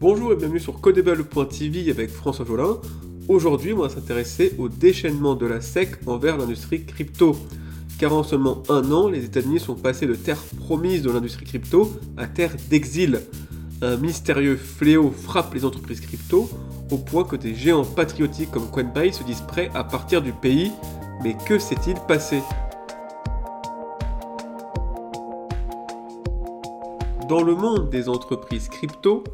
Bonjour et bienvenue sur Codable.tv avec François Jolin. Aujourd'hui, on va s'intéresser au déchaînement de la SEC envers l'industrie crypto. Car en seulement un an, les États-Unis sont passés de terre promise de l'industrie crypto à terre d'exil. Un mystérieux fléau frappe les entreprises crypto au point que des géants patriotiques comme Coinbase se disent prêts à partir du pays. Mais que s'est-il passé? Dans le monde des entreprises crypto,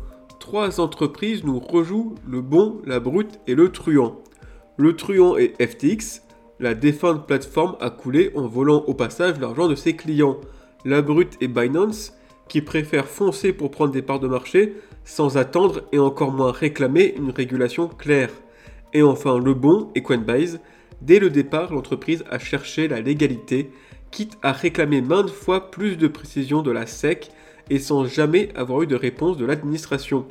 trois entreprises nous rejouent le bon, la brute et le truand. Le truand est FTX, la défunte plateforme a coulé en volant au passage l'argent de ses clients. La brute est Binance, qui préfère foncer pour prendre des parts de marché sans attendre et encore moins réclamer une régulation claire. Et enfin le bon est Coinbase. Dès le départ, l'entreprise a cherché la légalité, quitte à réclamer maintes fois plus de précision de la SEC et sans jamais avoir eu de réponse de l'administration.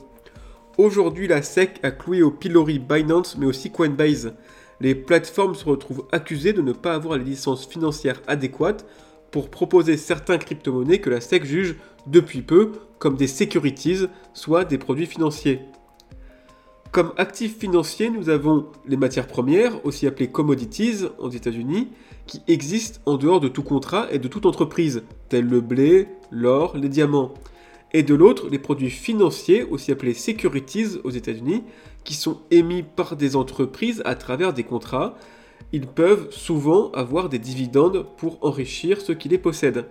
Aujourd'hui, la SEC a cloué au pilori Binance mais aussi Coinbase. Les plateformes se retrouvent accusées de ne pas avoir les licences financières adéquates pour proposer certains crypto-monnaies que la SEC juge depuis peu comme des securities, soit des produits financiers. Comme actifs financiers, nous avons les matières premières, aussi appelées commodities aux États-Unis, qui existent en dehors de tout contrat et de toute entreprise, tels le blé, l'or, les diamants. Et de l'autre, les produits financiers, aussi appelés securities aux États-Unis, qui sont émis par des entreprises à travers des contrats. Ils peuvent souvent avoir des dividendes pour enrichir ceux qui les possèdent.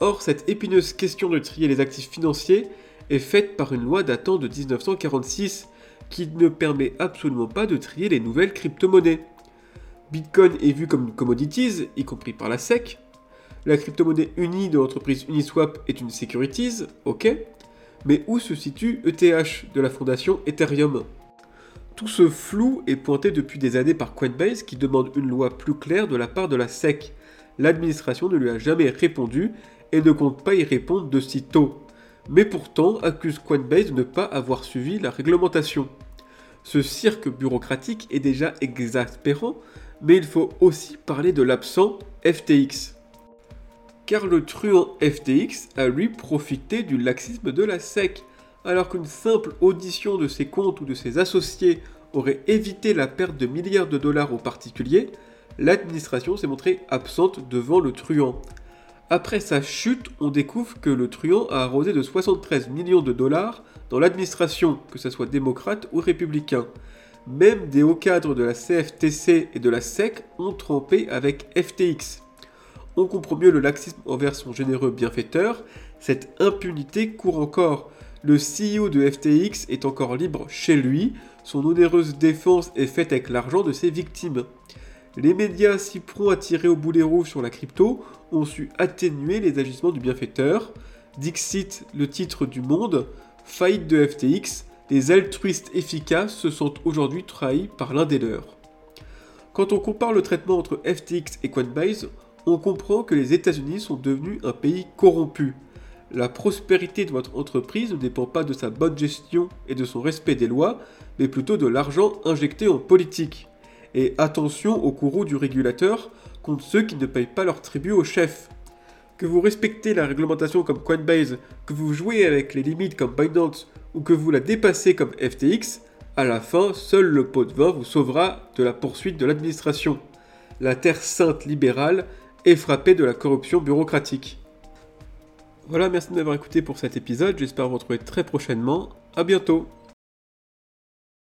Or, cette épineuse question de trier les actifs financiers est faite par une loi datant de 1946 qui ne permet absolument pas de trier les nouvelles crypto-monnaies. Bitcoin est vu comme une commodities, y compris par la SEC. La crypto-monnaie unie de l'entreprise Uniswap est une securities, ok. Mais où se situe ETH de la fondation Ethereum? Tout ce flou est pointé depuis des années par Coinbase qui demande une loi plus claire de la part de la SEC. L'administration ne lui a jamais répondu et ne compte pas y répondre de si tôt. Mais pourtant accuse Coinbase de ne pas avoir suivi la réglementation. Ce cirque bureaucratique est déjà exaspérant mais il faut aussi parler de l'absent FTX. Car le truand FTX a lui profité du laxisme de la SEC, alors qu'une simple audition de ses comptes ou de ses associés aurait évité la perte de milliards de dollars aux particuliers, l'administration s'est montrée absente devant le truand. Après sa chute, on découvre que le truand a arrosé de 73 millions de dollars dans l'administration, que ce soit démocrate ou républicain. Même des hauts cadres de la CFTC et de la SEC ont trempé avec FTX. On comprend mieux le laxisme envers son généreux bienfaiteur, cette impunité court encore. Le CEO de FTX est encore libre chez lui, son onéreuse défense est faite avec l'argent de ses victimes. Les médias si prompts à tirer au boulet rouge sur la crypto ont su atténuer les agissements du bienfaiteur. Dixit, le titre du monde, faillite de FTX, les altruistes efficaces se sentent aujourd'hui trahis par l'un des leurs. Quand on compare le traitement entre FTX et Coinbase, on comprend que les États-Unis sont devenus un pays corrompu. La prospérité de votre entreprise ne dépend pas de sa bonne gestion et de son respect des lois, mais plutôt de l'argent injecté en politique. Et attention au courroux du régulateur contre ceux qui ne payent pas leur tribut au chef. Que vous respectez la réglementation comme Coinbase, que vous jouez avec les limites comme Binance ou que vous la dépassez comme FTX, à la fin, seul le pot de vin vous sauvera de la poursuite de l'administration. La terre sainte libérale est frappée de la corruption bureaucratique. Voilà, merci de m'avoir écouté pour cet épisode, j'espère vous retrouver très prochainement. A bientôt